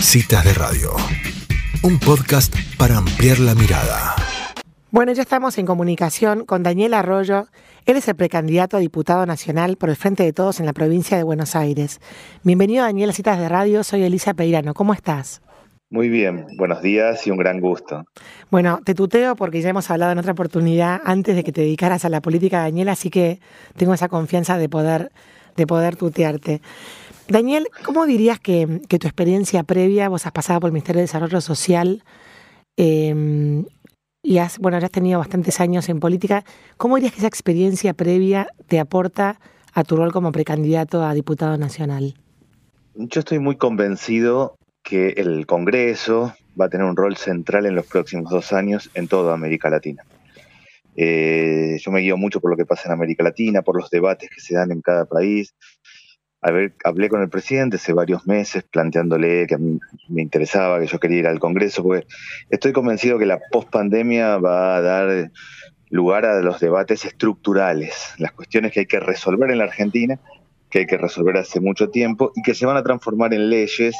Citas de Radio, un podcast para ampliar la mirada. Bueno, ya estamos en comunicación con Daniel Arroyo. Él es el precandidato a diputado nacional por el Frente de Todos en la provincia de Buenos Aires. Bienvenido, Daniel, a Citas de Radio. Soy Elisa Peirano. ¿Cómo estás? Muy bien, buenos días y un gran gusto. Bueno, te tuteo porque ya hemos hablado en otra oportunidad antes de que te dedicaras a la política, Daniel, así que tengo esa confianza de poder, de poder tutearte. Daniel, ¿cómo dirías que, tu experiencia previa, vos has pasado por el Ministerio de Desarrollo Social em, y has, bueno, has tenido bastantes años en política, ¿cómo dirías que esa experiencia previa te aporta a tu rol como precandidato a diputado nacional? Yo estoy muy convencido que el Congreso va a tener un rol central en los próximos dos años en toda América Latina. Eh, yo me guío mucho por lo que pasa en América Latina, por los debates que se dan en cada país, hablé con el presidente hace varios meses planteándole que a mí me interesaba, que yo quería ir al Congreso, porque estoy convencido que la pospandemia va a dar lugar a los debates estructurales, las cuestiones que hay que resolver en la Argentina, que hay que resolver hace mucho tiempo y que se van a transformar en leyes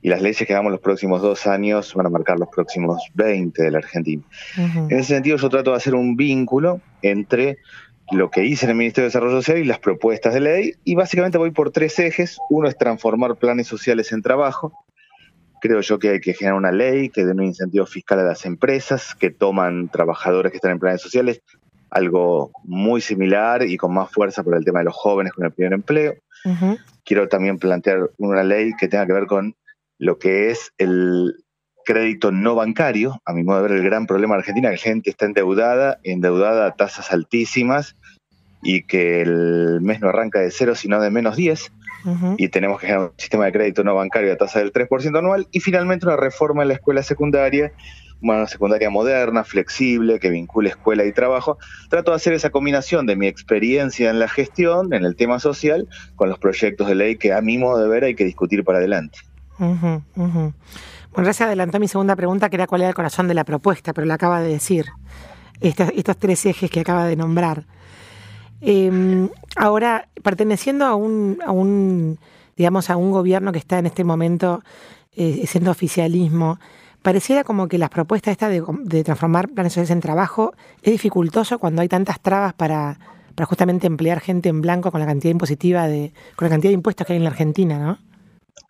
y las leyes que hagamos los próximos dos años van a marcar los próximos 20 de la Argentina. En ese sentido yo trato de hacer un vínculo entre lo que hice en el Ministerio de Desarrollo Social y las propuestas de ley. Y básicamente voy por tres ejes. Uno es transformar planes sociales en trabajo. Creo yo que hay que generar una ley que dé un incentivo fiscal a las empresas que toman trabajadores que están en planes sociales, algo muy similar y con más fuerza por el tema de los jóvenes con el primer empleo. Quiero también plantear una ley que tenga que ver con lo que es el crédito no bancario, a mi modo de ver el gran problema de Argentina, que la gente está endeudada, endeudada a tasas altísimas y que el mes no arranca de cero, sino de menos 10, y tenemos que generar un sistema de crédito no bancario a tasa del 3% anual, y finalmente una reforma en la escuela secundaria, una secundaria moderna, flexible, que vincule escuela y trabajo. Trato de hacer esa combinación de mi experiencia en la gestión, en el tema social, con los proyectos de ley que a mi modo de ver hay que discutir para adelante. Bueno, ya se adelantó mi segunda pregunta, que era cuál era el corazón de la propuesta, pero la acaba de decir. Estos, tres ejes que acaba de nombrar. Em, ahora, perteneciendo a un, a un, digamos, a un gobierno que está en este momento eh, siendo oficialismo, pareciera como que las propuestas esta de, transformar planes sociales en trabajo es dificultoso cuando hay tantas trabas para, para justamente emplear gente en blanco con la cantidad impositiva de, con la cantidad de impuestos que hay en la Argentina, ¿no?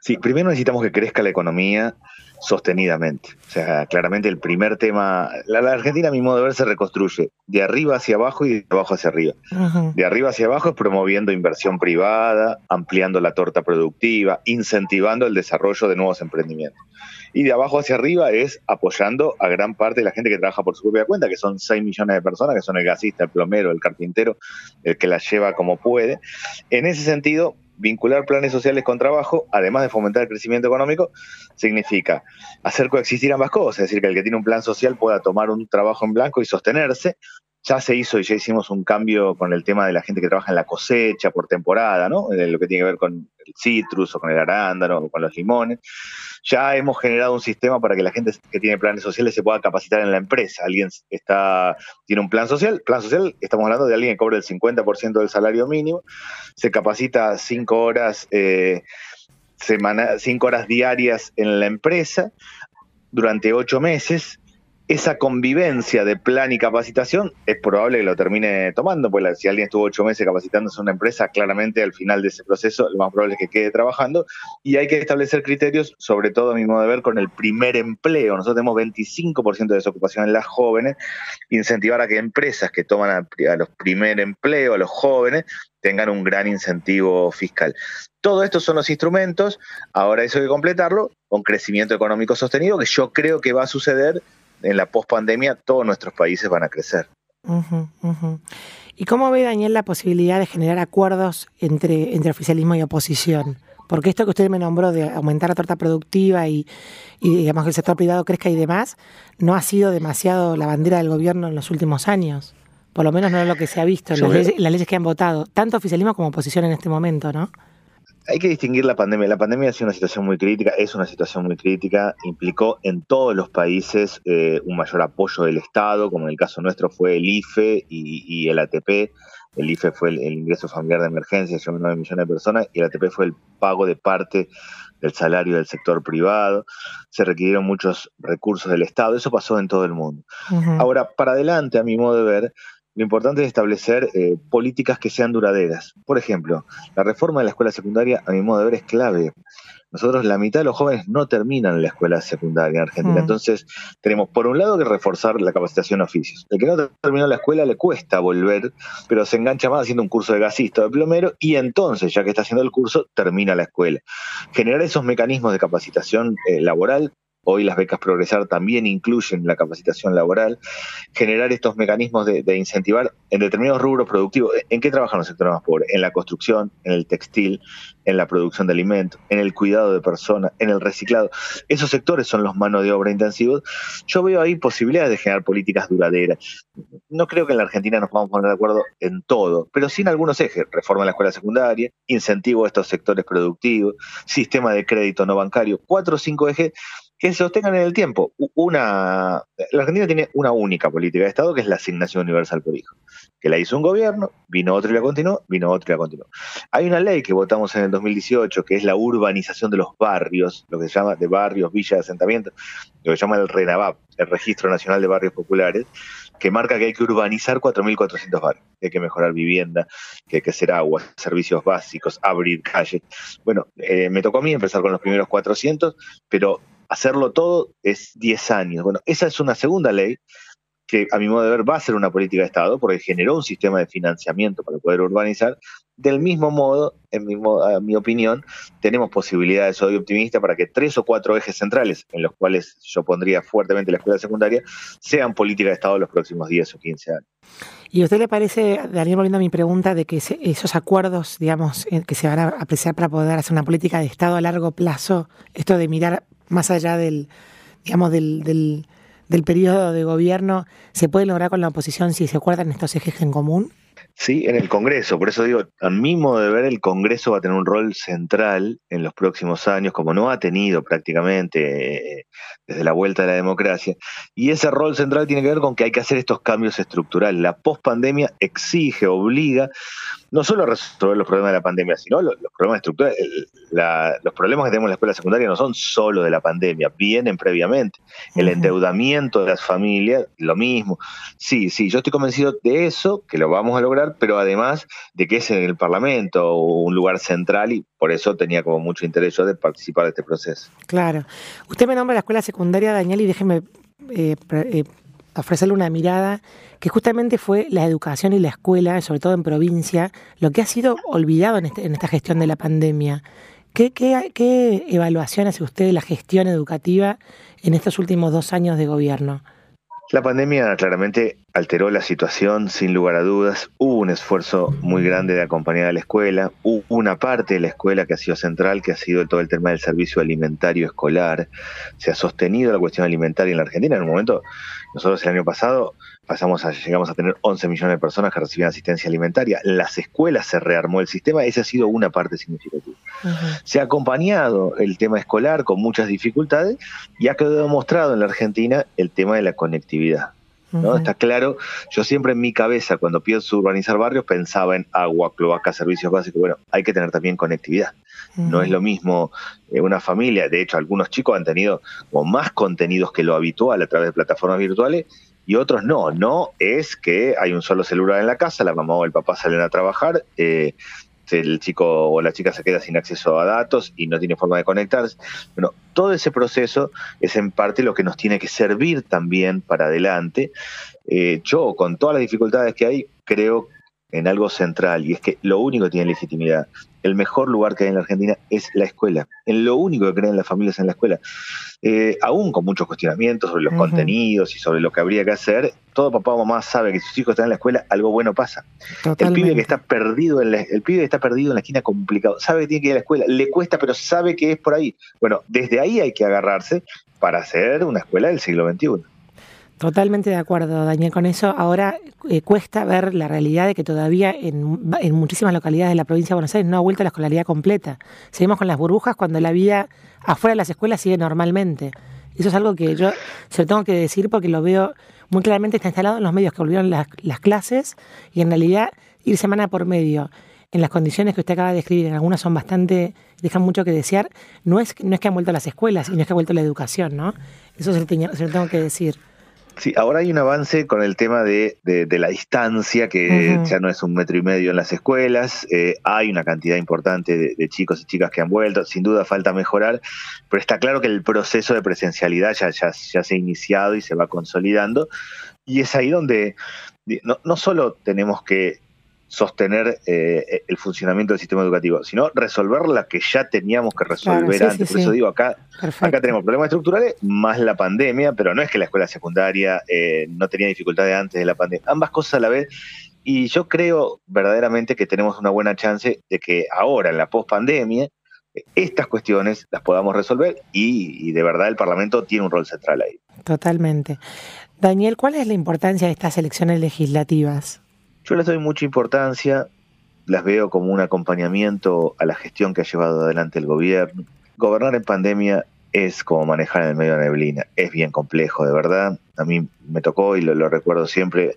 Sí, primero necesitamos que crezca la economía sostenidamente. O sea, claramente el primer tema, la, Argentina a mi modo de ver se reconstruye de arriba hacia abajo y de abajo hacia arriba. De arriba hacia abajo es promoviendo inversión privada, ampliando la torta productiva, incentivando el desarrollo de nuevos emprendimientos. Y de abajo hacia arriba es apoyando a gran parte de la gente que trabaja por su propia cuenta, que son 6 millones de personas, que son el gasista, el plomero, el carpintero, el que la lleva como puede. En ese sentido, vincular planes sociales con trabajo, además de fomentar el crecimiento económico, significa hacer coexistir ambas cosas, es decir, que el que tiene un plan social pueda tomar un trabajo en blanco y sostenerse, ya se hizo y ya hicimos un cambio con el tema de la gente que trabaja en la cosecha por temporada, ¿no? lo que tiene que ver con el citrus o con el arándano o con los limones. Ya hemos generado un sistema para que la gente que tiene planes sociales se pueda capacitar en la empresa. Alguien está, tiene un plan social, plan social, estamos hablando de alguien que cobra el 50% del salario mínimo, se capacita cinco horas, eh, semana, cinco horas diarias en la empresa durante ocho meses esa convivencia de plan y capacitación es probable que lo termine tomando, pues si alguien estuvo ocho meses capacitándose en una empresa, claramente al final de ese proceso lo más probable es que quede trabajando y hay que establecer criterios, sobre todo a mi modo de ver, con el primer empleo. Nosotros tenemos 25% de desocupación en las jóvenes, incentivar a que empresas que toman a, los primer empleo, a los jóvenes, tengan un gran incentivo fiscal. Todo esto son los instrumentos, ahora eso hay que completarlo con crecimiento económico sostenido, que yo creo que va a suceder en la pospandemia todos nuestros países van a crecer. ¿Y cómo ve Daniel la posibilidad de generar acuerdos entre, entre oficialismo y oposición? Porque esto que usted me nombró de aumentar la torta productiva y, digamos que el sector privado crezca y demás, no ha sido demasiado la bandera del gobierno en los últimos años. Por lo menos no es lo que se ha visto en las leyes que han votado, tanto oficialismo como oposición en este momento, ¿no? Hay que distinguir la pandemia. La pandemia ha sido una situación muy crítica, es una situación muy crítica, implicó en todos los países eh, un mayor apoyo del Estado, como en el caso nuestro fue el IFE y, el ATP. El IFE fue el, ingreso familiar de emergencia, llegó a 9 millones de personas, y el ATP fue el pago de parte del salario del sector privado, se requirieron muchos recursos del Estado, eso pasó en todo el mundo. Ahora, para adelante, a mi modo de ver, lo importante es establecer eh, políticas que sean duraderas. Por ejemplo, la reforma de la escuela secundaria, a mi modo de ver, es clave. Nosotros, la mitad de los jóvenes no terminan la escuela secundaria en Argentina. Mm. Entonces, tenemos por un lado que reforzar la capacitación oficios. El que no terminó la escuela le cuesta volver, pero se engancha más haciendo un curso de gasista o de plomero y entonces, ya que está haciendo el curso, termina la escuela. Generar esos mecanismos de capacitación eh, laboral Hoy las becas Progresar también incluyen la capacitación laboral, generar estos mecanismos de, incentivar en determinados rubros productivos. ¿En qué trabajan los sectores más pobres? En la construcción, en el textil, en la producción de alimentos, en el cuidado de personas, en el reciclado. Esos sectores son los manos de obra intensivos. Yo veo ahí posibilidades de generar políticas duraderas. No creo que en la Argentina nos vamos a poner de acuerdo en todo, pero sí en algunos ejes. Reforma en la escuela secundaria, incentivo a estos sectores productivos, sistema de crédito no bancario, cuatro o cinco ejes que se sostengan en el tiempo. Una, la Argentina tiene una única política de Estado que es la asignación universal por hijo, que la hizo un gobierno, vino otro y la continuó, vino otro y la continuó. Hay una ley que votamos en el 2018 que es la urbanización de los barrios, lo que se llama de barrios, villas, asentamientos, lo que se llama el RENAVAP, el Registro Nacional de Barrios Populares, que marca que hay que urbanizar 4.400 barrios, que hay que mejorar vivienda, que hay que hacer agua, servicios básicos, abrir calles. Bueno, eh, me tocó a mí empezar con los primeros 400, pero hacerlo todo es 10 años. Bueno, esa es una segunda ley que a mi modo de ver va a ser una política de Estado porque generó un sistema de financiamiento para poder urbanizar. Del mismo modo, en mi, mi opinión, tenemos posibilidades, soy optimista, para que tres o cuatro ejes centrales, en los cuales yo pondría fuertemente la escuela secundaria, sean política de Estado en los próximos 10 o 15 años. ¿Y a usted le parece, Daniel, volviendo a mi pregunta, de que esos acuerdos, digamos, eh, que se van a apreciar para poder hacer una política de Estado a largo plazo, esto de mirar más allá del, digamos, del, del, del periodo de gobierno, ¿se puede lograr con la oposición si se acuerdan estos ejes en común? Sí, en el Congreso. Por eso digo, a mi modo de ver, el Congreso va a tener un rol central en los próximos años, como no ha tenido prácticamente eh, desde la vuelta de la democracia. Y ese rol central tiene que ver con que hay que hacer estos cambios estructurales. La pospandemia exige, obliga, no solo resolver los problemas de la pandemia, sino los, problemas estructurales. los problemas que tenemos en la escuela secundaria no son solo de la pandemia, vienen previamente. El endeudamiento de las familias, lo mismo. Sí, sí, yo estoy convencido de eso, que lo vamos a lograr pero además de que es en el Parlamento un lugar central y por eso tenía como mucho interés yo de participar de este proceso. Claro. Usted me nombra la escuela secundaria, Daniel, y déjeme eh, eh, ofrecerle una mirada que justamente fue la educación y la escuela, sobre todo en provincia, lo que ha sido olvidado en, este, esta gestión de la pandemia. ¿Qué, qué, qué evaluación hace usted de la gestión educativa en estos últimos dos años de gobierno? La pandemia claramente alteró la situación, sin lugar a dudas. Hubo un esfuerzo muy grande de acompañar a la escuela. Hubo una parte de la escuela que ha sido central, que ha sido todo el tema del servicio alimentario escolar. Se ha sostenido la cuestión alimentaria en la Argentina. En un momento, nosotros el año pasado pasamos a, llegamos a tener 11 millones de personas que recibían asistencia alimentaria. Las escuelas se rearmó el sistema, esa ha sido una parte significativa. Se ha acompañado el tema escolar con muchas dificultades y ha quedado demostrado en la Argentina el tema de la conectividad. ¿no? Está claro, yo siempre en mi cabeza, cuando pienso urbanizar barrios, pensaba en agua, cloaca, servicios básicos. Bueno, hay que tener también conectividad. No es lo mismo eh, una familia, de hecho, algunos chicos han tenido como más contenidos que lo habitual a través de plataformas virtuales y otros no. No es que hay un solo celular en la casa, la mamá o el papá salen a trabajar, eh, el chico o la chica se queda sin acceso a datos y no tiene forma de conectarse. Bueno, todo ese proceso es en parte lo que nos tiene que servir también para adelante. Eh, yo, con todas las dificultades que hay, creo en algo central y es que lo único que tiene legitimidad, el mejor lugar que hay en la Argentina es la escuela. En lo único que creen las familias en la escuela. Eh, aún con muchos cuestionamientos sobre los contenidos y sobre lo que habría que hacer, todo papá o mamá sabe que si sus hijos están en la escuela, algo bueno pasa. El pibe que está perdido en la, el pibe está perdido en la esquina complicado, sabe que tiene que ir a la escuela, le cuesta, pero sabe que es por ahí. Bueno, desde ahí hay que agarrarse para hacer una escuela del siglo XXI. Totalmente de acuerdo, Daniel, con eso. Ahora eh, cuesta ver la realidad de que todavía en, muchísimas localidades de la provincia de Buenos Aires no ha vuelto la escolaridad completa. Seguimos con las burbujas cuando la vida afuera de las escuelas sigue normalmente. Eso es algo que yo se lo tengo que decir porque lo veo muy claramente, está instalado en los medios que volvieron las, las clases y en realidad ir semana por medio en las condiciones que usted acaba de describir, en algunas son bastante, dejan mucho que desear, no es, no es que han vuelto las escuelas y no es que ha vuelto la educación, ¿no? Eso se lo, tengo que decir. Sí, ahora hay un avance con el tema de, de, la distancia, que ya no es un metro y medio en las escuelas, eh, hay una cantidad importante de, chicos y chicas que han vuelto, sin duda falta mejorar, pero está claro que el proceso de presencialidad ya, ya, ya se ha iniciado y se va consolidando, y es ahí donde no, no solo tenemos que sostener eh, el funcionamiento del sistema educativo, sino resolver la que ya teníamos que resolver antes. Por eso digo, acá, acá tenemos problemas estructurales más la pandemia, pero no es que la escuela secundaria eh, no tenía dificultades antes de la pandemia. Ambas cosas a la vez. Y yo creo verdaderamente que tenemos una buena chance de que ahora, en la pospandemia, estas cuestiones las podamos resolver y, y de verdad el Parlamento tiene un rol central ahí. Totalmente. Daniel, ¿cuál es la importancia de estas elecciones legislativas? Yo les doy mucha importancia, las veo como un acompañamiento a la gestión que ha llevado adelante el gobierno. Gobernar en pandemia es como manejar en el medio de neblina, es bien complejo, de verdad. A mí me tocó, y lo, recuerdo siempre,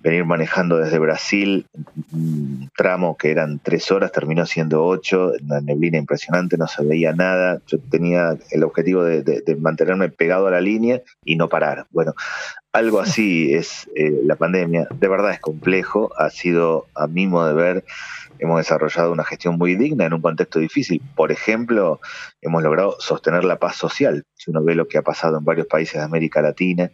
venir manejando desde Brasil, un tramo que eran tres horas, terminó siendo ocho, una neblina impresionante, no se veía nada. Yo tenía el objetivo de, mantenerme pegado a la línea y no parar. Bueno, algo así es eh, la pandemia. De verdad es complejo, ha sido, a mi modo de ver, hemos desarrollado una gestión muy digna en un contexto difícil. Por ejemplo, hemos logrado sostener la paz social. Si uno ve lo que ha pasado en varios países de América Latina,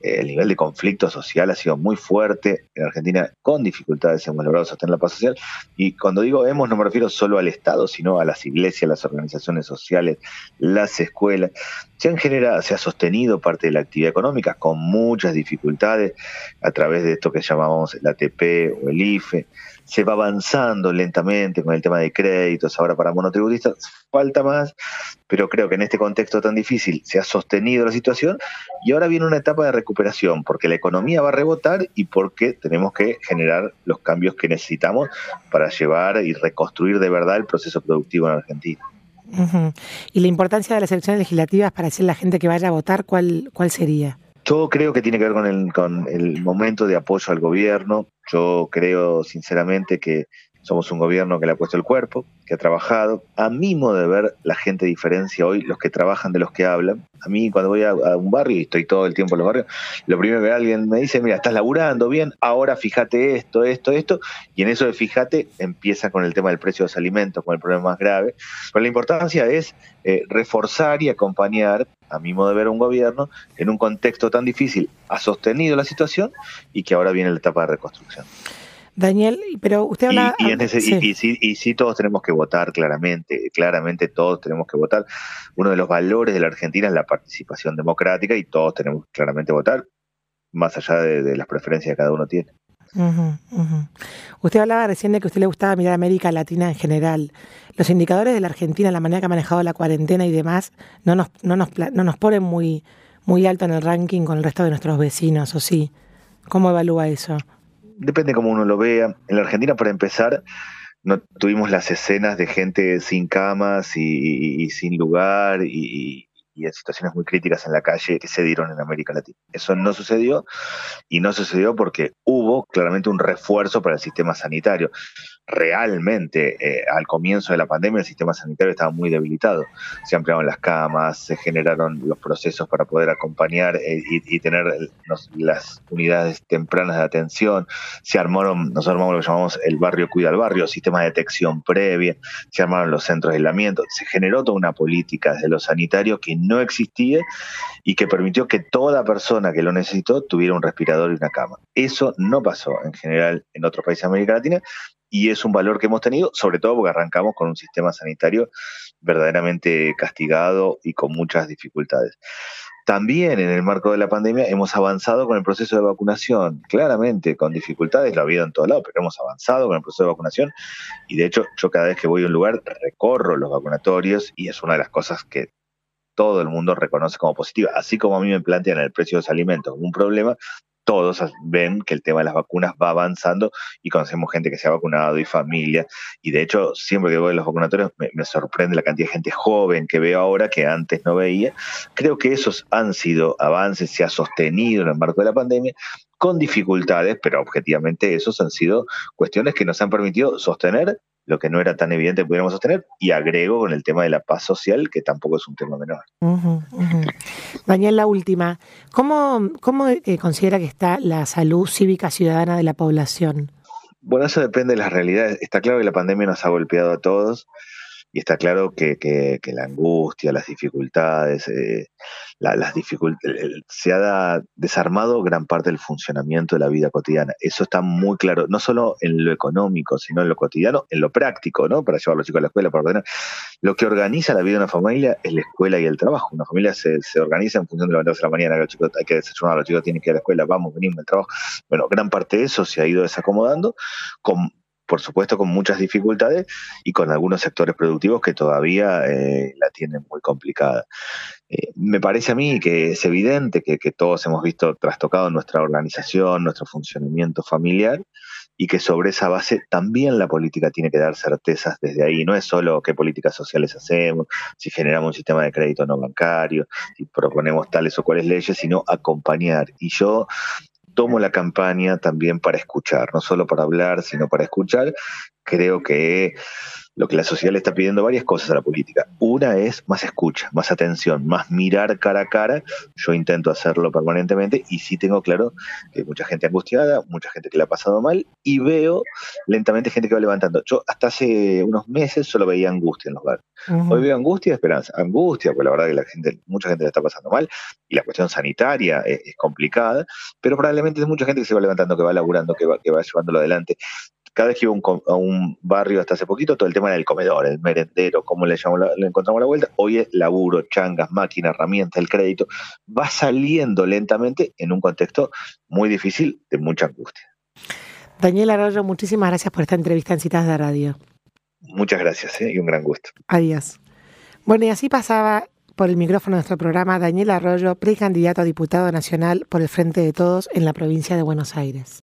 eh, el nivel de conflicto social ha sido muy fuerte. En Argentina, con dificultades, hemos logrado sostener la paz social. Y cuando digo hemos, no me refiero solo al Estado, sino a las iglesias, las organizaciones sociales, las escuelas. Se, han generado, se ha sostenido parte de la actividad económica con muchas dificultades a través de esto que llamamos el ATP o el IFE se va avanzando lentamente con el tema de créditos ahora para monotributistas, falta más, pero creo que en este contexto tan difícil se ha sostenido la situación y ahora viene una etapa de recuperación, porque la economía va a rebotar y porque tenemos que generar los cambios que necesitamos para llevar y reconstruir de verdad el proceso productivo en Argentina. Y la importancia de las elecciones legislativas para decir la gente que vaya a votar, ¿cuál, cuál sería? Yo creo que tiene que ver con el, con el momento de apoyo al gobierno. Yo creo sinceramente que somos un gobierno que le ha puesto el cuerpo, que ha trabajado. A mí modo de ver, la gente diferencia hoy los que trabajan de los que hablan. A mí cuando voy a, un barrio y estoy todo el tiempo en los barrios, lo primero que alguien me dice, mira, estás laburando bien, ahora fíjate esto, esto, esto. Y en eso de fíjate empieza con el tema del precio de los alimentos, con el problema más grave. Pero la importancia es eh, reforzar y acompañar, a mi modo de ver, un gobierno en un contexto tan difícil. Ha sostenido la situación y que ahora viene la etapa de reconstrucción. Daniel, pero usted habla... Y, y, sí. y, sí, todos tenemos que votar, claramente, claramente todos tenemos que votar. Uno de los valores de la Argentina es la participación democrática y todos tenemos claramente votar, más allá de, las preferencias que cada uno tiene. Usted hablaba recién de que a usted le gustaba mirar América Latina en general. Los indicadores de la Argentina, la manera que ha manejado la cuarentena y demás, no nos, no nos, no nos ponen muy, muy alto en el ranking con el resto de nuestros vecinos, ¿o sí? ¿Cómo evalúa eso? Depende cómo uno lo vea. En la Argentina, para empezar, no tuvimos las escenas de gente sin camas y, sin lugar y, en situaciones muy críticas en la calle que se dieron en América Latina. Eso no sucedió y no sucedió porque hubo claramente un refuerzo para el sistema sanitario realmente eh, al comienzo de la pandemia el sistema sanitario estaba muy debilitado. Se ampliaron las camas, se generaron los procesos para poder acompañar eh, y, tener las unidades tempranas de atención, se armaron, nosotros armamos lo que llamamos el barrio cuida al barrio, sistema de detección previa, se armaron los centros de aislamiento, se generó toda una política desde lo sanitario que no existía y que permitió que toda persona que lo necesitó tuviera un respirador y una cama. Eso no pasó en general en otros países de América Latina y es un valor que hemos tenido, sobre todo porque arrancamos con un sistema sanitario verdaderamente castigado y con muchas dificultades. También en el marco de la pandemia hemos avanzado con el proceso de vacunación, claramente con dificultades, lo ha habido en todos lados, pero hemos avanzado con el proceso de vacunación y de hecho yo cada vez que voy a un lugar recorro los vacunatorios y es una de las cosas que todo el mundo reconoce como positiva. Así como a mí me plantean el precio de los alimentos un problema, todos ven que el tema de las vacunas va avanzando y conocemos gente que se ha vacunado y familia. Y de hecho, siempre que voy a los vacunatorios me, sorprende la cantidad de gente joven que veo ahora que antes no veía. Creo que esos han sido avances, se ha sostenido en el marco de la pandemia con dificultades, pero objetivamente esos han sido cuestiones que nos han permitido sostener lo que no era tan evidente que pudiéramos sostener, y agrego con el tema de la paz social, que tampoco es un tema menor. Daniel, la última. ¿Cómo, cómo eh, considera que está la salud cívica ciudadana de la población? Bueno, eso depende de las realidades. Está claro que la pandemia nos ha golpeado a todos y está claro que, que, la angustia, las dificultades, eh, las dificultades, se ha desarmado gran parte del funcionamiento de la vida cotidiana. Eso está muy claro, no solo en lo económico, sino en lo cotidiano, en lo práctico, ¿no? Para llevar a los chicos a la escuela, para ordenar. Lo que organiza la vida de una familia es la escuela y el trabajo. Una familia se, se organiza en función de levantarse a la mañana, los chicos hay que desayunar, los chicos tienen que ir a la escuela, vamos, venimos, el trabajo. Bueno, gran parte de eso se ha ido desacomodando con por supuesto con muchas dificultades y con algunos sectores productivos que todavía eh, la tienen muy complicada. Eh, me parece a mí que es evidente que, todos hemos visto trastocado nuestra organización, nuestro funcionamiento familiar y que sobre esa base también la política tiene que dar certezas desde ahí. No es solo qué políticas sociales hacemos, si generamos un sistema de crédito no bancario, si proponemos tales o cuales leyes, sino acompañar. Y yo tomo la campaña también para escuchar, no solo para hablar, sino para escuchar. Creo que lo que la sociedad le está pidiendo varias cosas a la política. Una es más escucha, más atención, más mirar cara a cara. Yo intento hacerlo permanentemente y sí tengo claro que hay mucha gente angustiada, mucha gente que le ha pasado mal y veo lentamente gente que va levantando. Yo hasta hace unos meses solo veía angustia en los bares. Hoy veo angustia y esperanza. Angustia, porque la verdad que la gente, mucha gente le está pasando mal y la cuestión sanitaria es, complicada, pero probablemente hay mucha gente que se va levantando, que va laburando, que va, que va llevándolo adelante cada vez que iba a un barrio hasta hace poquito, todo el tema era el comedor, el merendero, cómo le, llamamos, le encontramos la vuelta. Hoy es laburo, changas, máquina, herramientas, el crédito. Va saliendo lentamente en un contexto muy difícil de mucha angustia. Daniel Arroyo, muchísimas gracias por esta entrevista en Citas de Radio. Muchas gracias ¿eh? y un gran gusto. Adiós. Bueno, y así pasaba por el micrófono de nuestro programa Daniel Arroyo, precandidato a diputado nacional por el Frente de Todos en la provincia de Buenos Aires.